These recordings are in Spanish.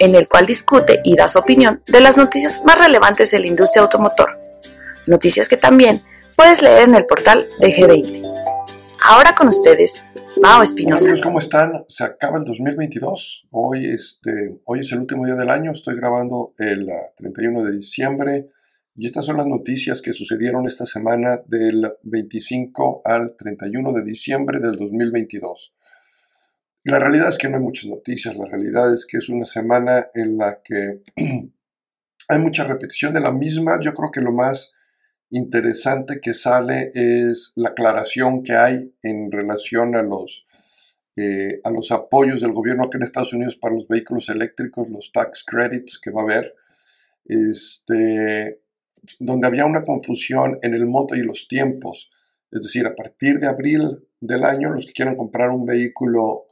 en el cual discute y da su opinión de las noticias más relevantes de la industria automotor. Noticias que también puedes leer en el portal de G20. Ahora con ustedes, Mao Espinosa. ¿cómo están? Se acaba el 2022. Hoy, este, hoy es el último día del año. Estoy grabando el 31 ah, de diciembre. Y estas son las noticias que sucedieron esta semana del 25 al 31 de diciembre del 2022. La realidad es que no hay muchas noticias, la realidad es que es una semana en la que hay mucha repetición de la misma. Yo creo que lo más interesante que sale es la aclaración que hay en relación a los, eh, a los apoyos del gobierno aquí en Estados Unidos para los vehículos eléctricos, los tax credits que va a haber, este, donde había una confusión en el monto y los tiempos. Es decir, a partir de abril del año, los que quieran comprar un vehículo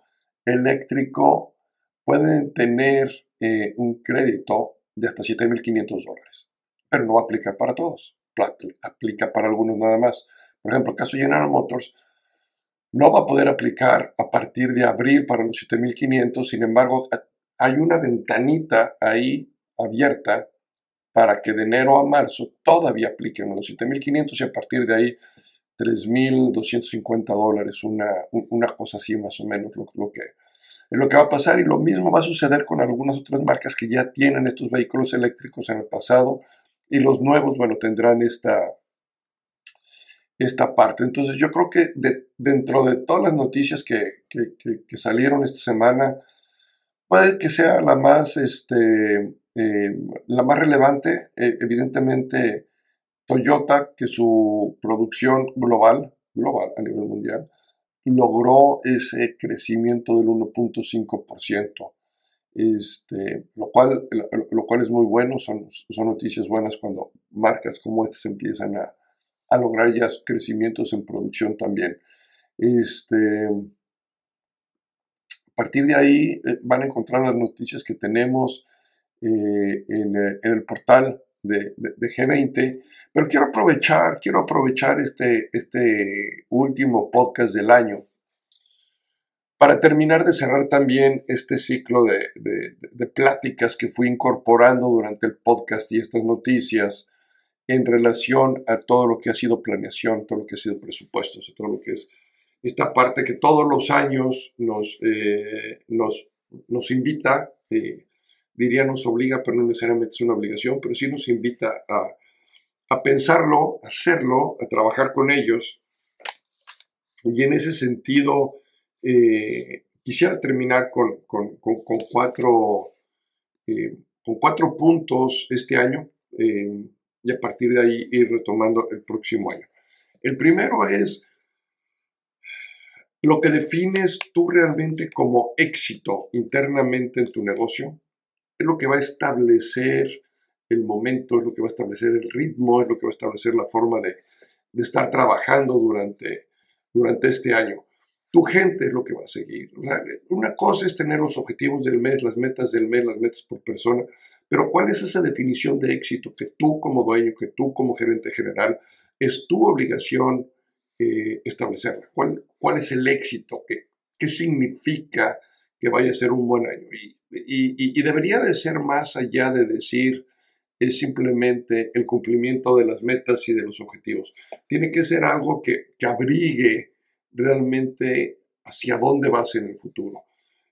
eléctrico pueden tener eh, un crédito de hasta 7.500 dólares, pero no va a aplicar para todos aplica para algunos nada más. Por ejemplo, el caso de General Motors no va a poder aplicar a partir de abril para los 7500, sin embargo, hay una ventanita ahí abierta para que de enero a marzo todavía apliquen los 7500 y a partir de ahí 3.250 dólares, una, una cosa así más o menos lo, que, lo que va a pasar. Y lo mismo va a suceder con algunas otras marcas que ya tienen estos vehículos eléctricos en el pasado. Y los nuevos, bueno, tendrán esta, esta parte. Entonces yo creo que dentro de todas las noticias que, salieron esta semana, puede que sea la más, este, eh, la más relevante, eh, evidentemente Toyota, que su producción global, global a nivel mundial, logró ese crecimiento del 1.5% este, lo, cual, lo, cual es muy bueno, son, son noticias buenas cuando marcas como estas empiezan a, a lograr ya crecimientos en producción también. Este, a partir de ahí eh, van a encontrar las noticias que tenemos eh, en, en, el portal de, de, de, G20, pero quiero aprovechar, quiero aprovechar este, este último podcast del año para terminar de cerrar también este ciclo de, pláticas que fui incorporando durante el podcast y estas noticias en relación a todo lo que ha sido planeación, todo lo que ha sido presupuestos, todo lo que es esta parte que todos los años nos, eh, nos, nos, invita, eh, diría nos obliga, pero no necesariamente es una obligación, pero sí nos invita a, a pensarlo, a hacerlo, a trabajar con ellos. Y en ese sentido, eh, quisiera terminar con, cuatro, eh, con cuatro puntos este año eh, y a partir de ahí ir retomando el próximo año. El primero es lo que defines tú realmente como éxito internamente en tu negocio, es lo que va a establecer el momento, es lo que va a establecer el ritmo, es lo que va a establecer la forma de, estar trabajando durante, durante este año tu gente es lo que va a seguir. Una cosa es tener los objetivos del mes, las metas del mes, las metas por persona, pero ¿cuál es esa definición de éxito que tú como dueño, que tú como gerente general, es tu obligación eh, establecerla? ¿Cuál, ¿Cuál es el éxito? ¿Qué, ¿Qué significa que vaya a ser un buen año? Y, debería de ser más allá de decir es simplemente el cumplimiento de las metas y de los objetivos. Tiene que ser algo que, que abrigue realmente hacia dónde vas en el futuro.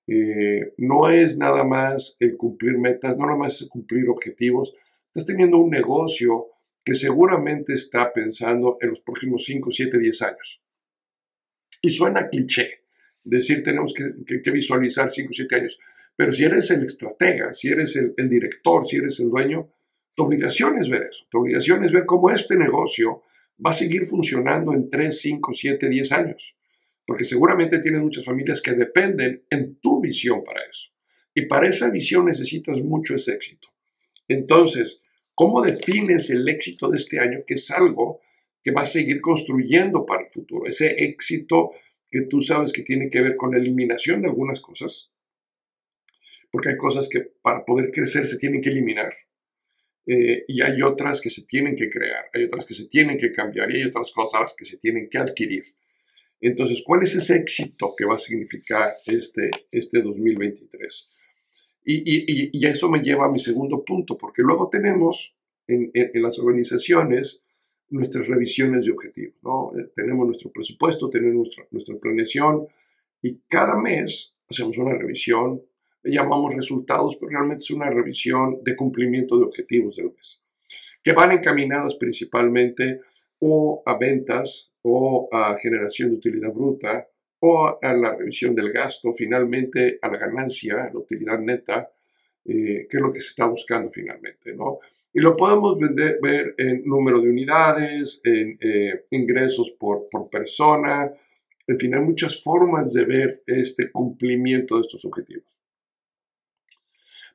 Eh, no es nada más el cumplir metas, no nada más es cumplir objetivos. Estás teniendo un negocio que seguramente está pensando en los próximos 5, 7, 10 años. Y suena cliché decir tenemos que, visualizar 5, 7 años. Pero si eres el estratega, si eres el, el director, si eres el dueño, tu obligación es ver eso. Tu obligación es ver cómo este negocio va a seguir funcionando en 3, 5, 7, 10 años. Porque seguramente tienes muchas familias que dependen en tu visión para eso. Y para esa visión necesitas mucho ese éxito. Entonces, ¿cómo defines el éxito de este año? Que es algo que va a seguir construyendo para el futuro. Ese éxito que tú sabes que tiene que ver con la eliminación de algunas cosas, porque hay cosas que para poder crecer se tienen que eliminar. Eh, y hay otras que se tienen que crear, hay otras que se tienen que cambiar y hay otras cosas que se tienen que adquirir. Entonces, ¿cuál es ese éxito que va a significar este, este 2023? Y, y, y, eso me lleva a mi segundo punto, porque luego tenemos en, en, las organizaciones nuestras revisiones de objetivos. ¿no? Eh, tenemos nuestro presupuesto, tenemos nuestra, nuestra planeación y cada mes hacemos una revisión, le llamamos resultados, pero realmente es una revisión de cumplimiento de objetivos del mes, que van encaminadas principalmente o a ventas o a generación de utilidad bruta o a la revisión del gasto, finalmente a la ganancia, la utilidad neta, eh, que es lo que se está buscando finalmente, ¿no? Y lo podemos ver en número de unidades, en eh, ingresos por, por persona, en fin, hay muchas formas de ver este cumplimiento de estos objetivos.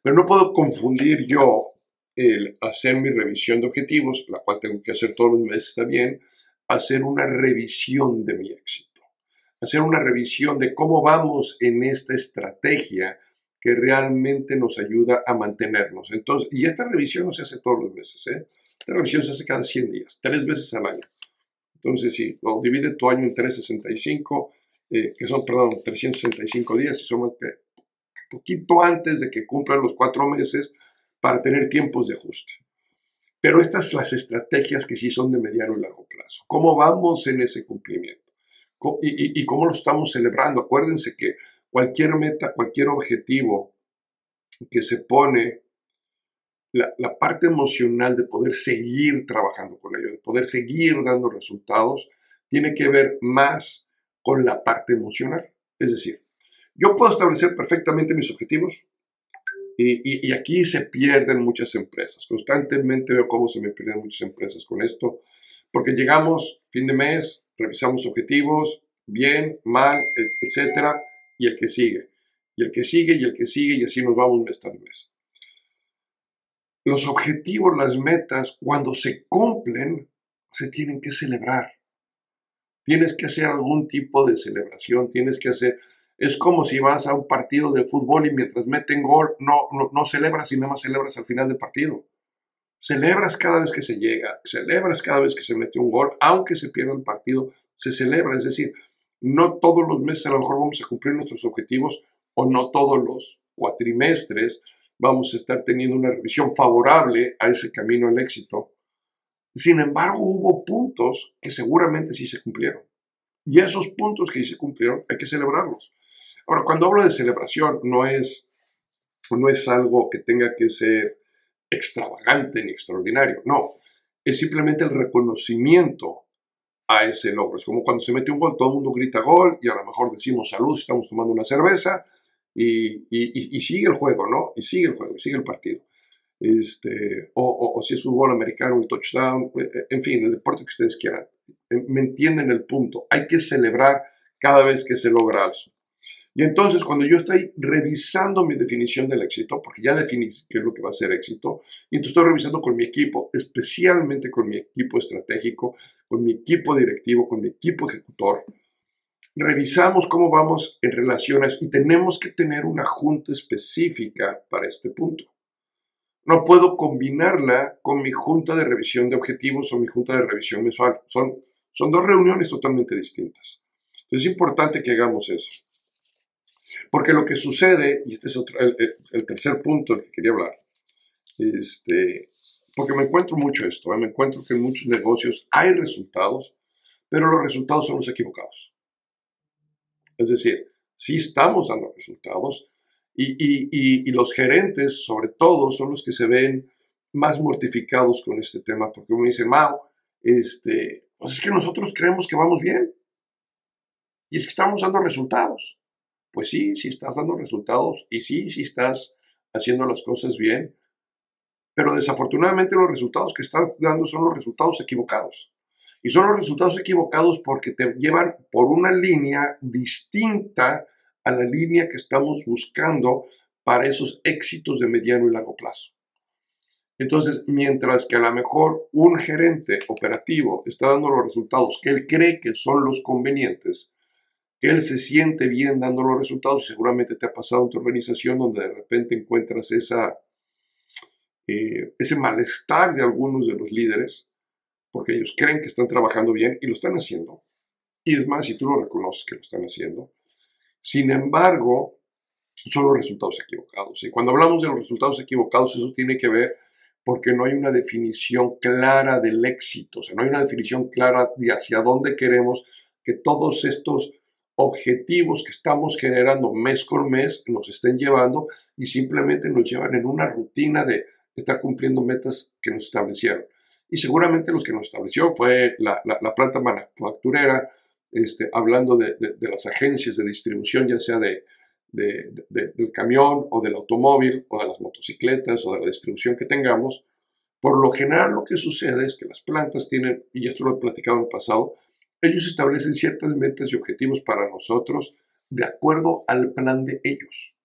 Pero no puedo confundir yo el hacer mi revisión de objetivos, la cual tengo que hacer todos los meses, está bien, hacer una revisión de mi éxito, hacer una revisión de cómo vamos en esta estrategia que realmente nos ayuda a mantenernos. Entonces, y esta revisión no se hace todos los meses, ¿eh? Esta revisión se hace cada 100 días, tres veces al año. Entonces, si lo divide tu año en 365, eh, que son, perdón, 365 días, y son poquito antes de que cumplan los cuatro meses para tener tiempos de ajuste. Pero estas son las estrategias que sí son de mediano y largo plazo. ¿Cómo vamos en ese cumplimiento? ¿Y, cómo lo estamos celebrando? Acuérdense que cualquier meta, cualquier objetivo que se pone, la, parte emocional de poder seguir trabajando con ello, de poder seguir dando resultados, tiene que ver más con la parte emocional. Es decir, yo puedo establecer perfectamente mis objetivos y, aquí se pierden muchas empresas. Constantemente veo cómo se me pierden muchas empresas con esto, porque llegamos fin de mes, revisamos objetivos, bien, mal, etcétera, y el que sigue, y el que sigue, y el que sigue, y así nos vamos mes tras mes. Los objetivos, las metas, cuando se cumplen, se tienen que celebrar. Tienes que hacer algún tipo de celebración, tienes que hacer, es como si vas a un partido de fútbol y mientras meten gol no, no, celebras y nada más celebras al final del partido. Celebras cada vez que se llega, celebras cada vez que se mete un gol, aunque se pierda el partido, se celebra. Es decir, no todos los meses a lo mejor vamos a cumplir nuestros objetivos o no todos los cuatrimestres vamos a estar teniendo una revisión favorable a ese camino al éxito. Sin embargo, hubo puntos que seguramente sí se cumplieron. Y esos puntos que sí se cumplieron hay que celebrarlos. Ahora, cuando hablo de celebración, no es, no es algo que tenga que ser extravagante ni extraordinario, no, es simplemente el reconocimiento a ese logro. Es como cuando se mete un gol, todo el mundo grita gol y a lo mejor decimos salud, estamos tomando una cerveza y, y, sigue el juego, ¿no? Y sigue el juego, sigue el partido. Este, o, o, si es un gol americano, un touchdown, eh, eh, en fin, el deporte que ustedes quieran. Eh, me entienden el punto. Hay que celebrar cada vez que se logra algo. Y entonces cuando yo estoy revisando mi definición del éxito, porque ya definí qué es lo que va a ser éxito, y entonces estoy revisando con mi equipo, especialmente con mi equipo estratégico, con mi equipo directivo, con mi equipo ejecutor, revisamos cómo vamos en relaciones y tenemos que tener una junta específica para este punto. No puedo combinarla con mi junta de revisión de objetivos o mi junta de revisión mensual. Son, son dos reuniones totalmente distintas. Es importante que hagamos eso. Porque lo que sucede, y este es el, tercer punto del que quería hablar, este, porque me encuentro mucho esto, ¿eh? me encuentro que en muchos negocios hay resultados, pero los resultados son los equivocados. Es decir, sí estamos dando resultados y, y, y, los gerentes, sobre todo, son los que se ven más mortificados con este tema, porque uno dice, Mao, este, pues es que nosotros creemos que vamos bien y es que estamos dando resultados pues sí, sí estás dando resultados y sí, sí estás haciendo las cosas bien, pero desafortunadamente los resultados que estás dando son los resultados equivocados. Y son los resultados equivocados porque te llevan por una línea distinta a la línea que estamos buscando para esos éxitos de mediano y largo plazo. Entonces, mientras que a lo mejor un gerente operativo está dando los resultados que él cree que son los convenientes, que él se siente bien dando los resultados, seguramente te ha pasado en tu organización donde de repente encuentras esa, eh, ese malestar de algunos de los líderes, porque ellos creen que están trabajando bien y lo están haciendo. Y es más, si tú lo reconoces que lo están haciendo. Sin embargo, son los resultados equivocados. Y cuando hablamos de los resultados equivocados, eso tiene que ver porque no hay una definición clara del éxito, o sea, no hay una definición clara de hacia dónde queremos que todos estos objetivos que estamos generando mes con mes nos estén llevando y simplemente nos llevan en una rutina de estar cumpliendo metas que nos establecieron. Y seguramente los que nos estableció fue la, planta manufacturera, este, hablando de, de, las agencias de distribución, ya sea de, del camión o del automóvil o de las motocicletas o de la distribución que tengamos, por lo general lo que sucede es que las plantas tienen, y esto lo he platicado en el pasado, ellos establecen ciertas metas y objetivos para nosotros de acuerdo al plan de ellos.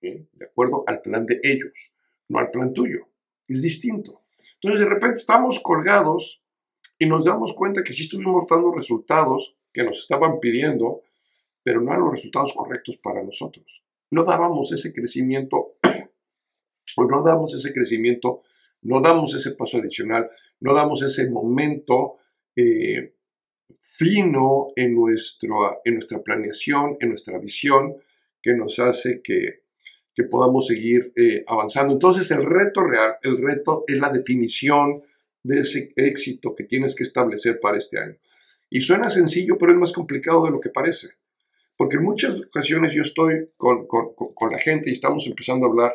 De acuerdo al plan de ellos, no al plan tuyo. Es distinto. Entonces de repente estamos colgados y nos damos cuenta que sí estuvimos dando resultados que nos estaban pidiendo, pero no eran los resultados correctos para nosotros. No dábamos ese crecimiento, o no damos ese crecimiento, no damos ese paso adicional, no damos ese momento eh, fino en, nuestro, en nuestra planeación, en nuestra visión, que nos hace que, que podamos seguir eh, avanzando. Entonces el reto real, el reto es la definición de ese éxito que tienes que establecer para este año. Y suena sencillo, pero es más complicado de lo que parece. Porque en muchas ocasiones yo estoy con, la gente y estamos empezando a hablar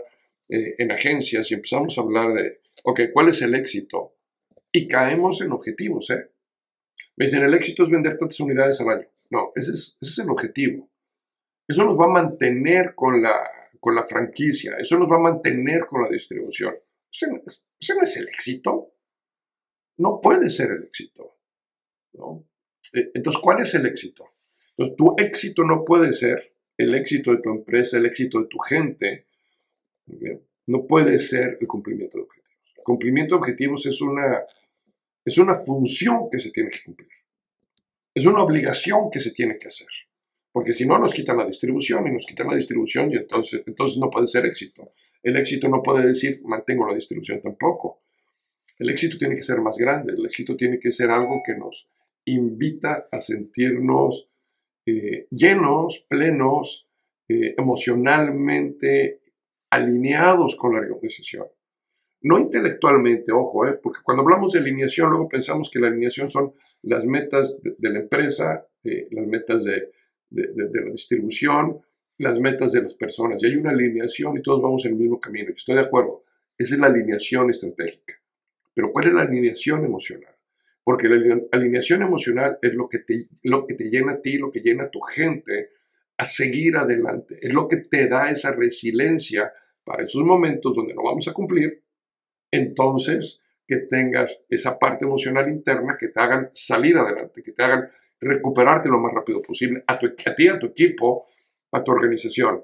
eh, en agencias y empezamos a hablar de, ok, ¿cuál es el éxito? Y caemos en objetivos, ¿eh? Me dicen, el éxito es vender tantas unidades al año. No, ese es, el objetivo. Eso nos va a mantener con la, con la franquicia, eso nos va a mantener con la distribución. Ese, no es el éxito. No puede ser el éxito. Eh, entonces, ¿cuál es el éxito? Entonces, tu éxito no puede ser el éxito de tu empresa, el éxito de tu gente. No puede ser el cumplimiento de objetivos. El cumplimiento de objetivos es una, es una función que se tiene que cumplir. Es una obligación que se tiene que hacer. Porque si no, nos quitan la distribución y nos quitan la distribución y entonces, entonces no puede ser éxito. El éxito no puede decir mantengo la distribución tampoco. El éxito tiene que ser más grande. El éxito tiene que ser algo que nos invita a sentirnos eh, llenos, plenos, eh, emocionalmente alineados con la organización. No intelectualmente, ojo, eh, porque cuando hablamos de alineación, luego pensamos que la alineación son las metas de, la empresa, las metas de, la distribución, las metas de las personas. Y hay una alineación y todos vamos en el mismo camino. Estoy de acuerdo, esa es la alineación estratégica. Pero ¿cuál es la alineación emocional? Porque la alineación emocional es lo que, te, lo que te llena a ti, lo que llena a tu gente a seguir adelante. Es lo que te da esa resiliencia para esos momentos donde no vamos a cumplir. Entonces, que tengas esa parte emocional interna que te hagan salir adelante, que te hagan recuperarte lo más rápido posible a, tu, a ti, a tu equipo, a tu organización.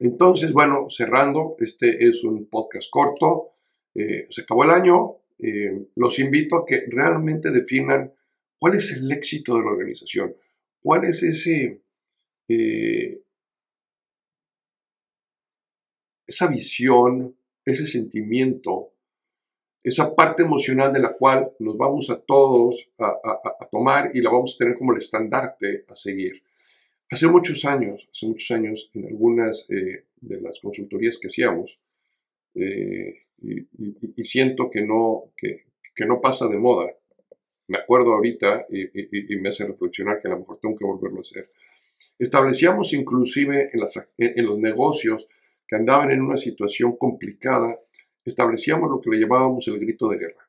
Entonces, bueno, cerrando, este es un podcast corto. Eh, se acabó el año, eh, los invito a que realmente definan cuál es el éxito de la organización, cuál es ese, eh, esa visión, ese sentimiento, esa parte emocional de la cual nos vamos a todos a, tomar y la vamos a tener como el estandarte a seguir. Hace muchos años, hace muchos años, en algunas eh, de las consultorías que hacíamos, y, siento que no, que, no pasa de moda. Me acuerdo ahorita y, me hace reflexionar que a lo mejor tengo que volverlo a hacer. Establecíamos inclusive en, en los negocios que andaban en una situación complicada, establecíamos lo que le llamábamos el grito de guerra,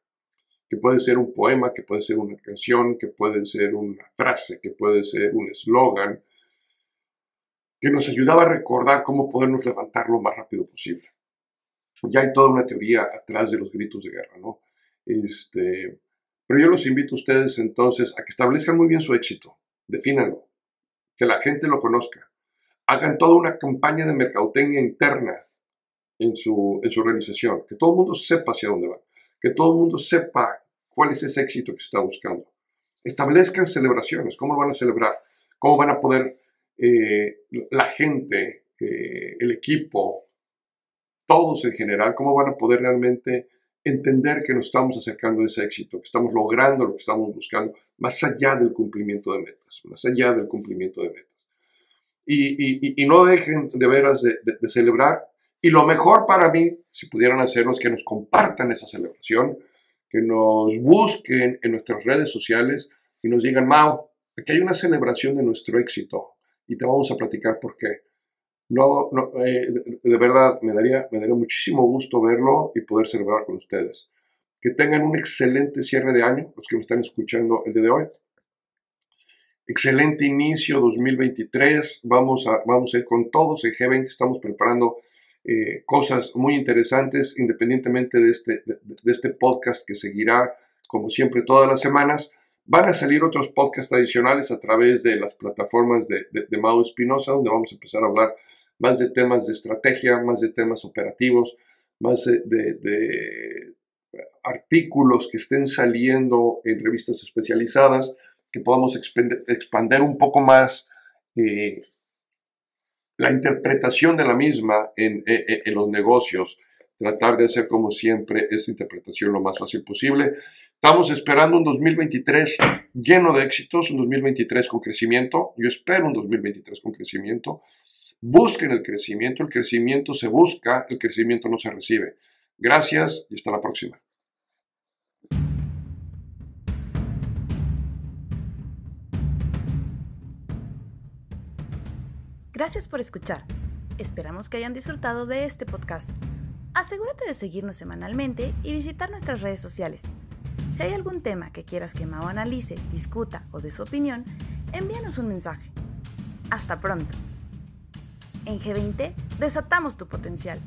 que puede ser un poema, que puede ser una canción, que puede ser una frase, que puede ser un eslogan, que nos ayudaba a recordar cómo podernos levantar lo más rápido posible ya hay toda una teoría atrás de los gritos de guerra, ¿no? Este, pero yo los invito a ustedes entonces a que establezcan muy bien su éxito, defínanlo, que la gente lo conozca, hagan toda una campaña de mercadotecnia interna en su, en su organización, que todo el mundo sepa hacia dónde va, que todo el mundo sepa cuál es ese éxito que se está buscando. Establezcan celebraciones, cómo lo van a celebrar, cómo van a poder eh, la gente, eh, el equipo, todos en general, cómo van a poder realmente entender que nos estamos acercando a ese éxito, que estamos logrando lo que estamos buscando, más allá del cumplimiento de metas, más allá del cumplimiento de metas. Y, no dejen de veras de, celebrar. Y lo mejor para mí, si pudieran hacerlo, es que nos compartan esa celebración, que nos busquen en nuestras redes sociales y nos digan, Mao, aquí hay una celebración de nuestro éxito y te vamos a platicar por qué. No, no eh, de, verdad, me daría, me daría muchísimo gusto verlo y poder celebrar con ustedes. Que tengan un excelente cierre de año, los que me están escuchando el día de hoy. Excelente inicio 2023. Vamos a, vamos a ir con todos en G20. Estamos preparando eh, cosas muy interesantes, independientemente de este, de este podcast que seguirá, como siempre, todas las semanas. Van a salir otros podcasts adicionales a través de las plataformas de, de, de Espinosa, donde vamos a empezar a hablar más de temas de estrategia, más de temas operativos, más de, artículos que estén saliendo en revistas especializadas, que podamos expandir un poco más eh, la interpretación de la misma en, en, los negocios, tratar de hacer como siempre esa interpretación lo más fácil posible. Estamos esperando un 2023 lleno de éxitos, un 2023 con crecimiento. Yo espero un 2023 con crecimiento. Busquen el crecimiento, el crecimiento se busca, el crecimiento no se recibe. Gracias y hasta la próxima. Gracias por escuchar. Esperamos que hayan disfrutado de este podcast. Asegúrate de seguirnos semanalmente y visitar nuestras redes sociales. Si hay algún tema que quieras que Mao analice, discuta o dé su opinión, envíanos un mensaje. Hasta pronto. En G20 desatamos tu potencial.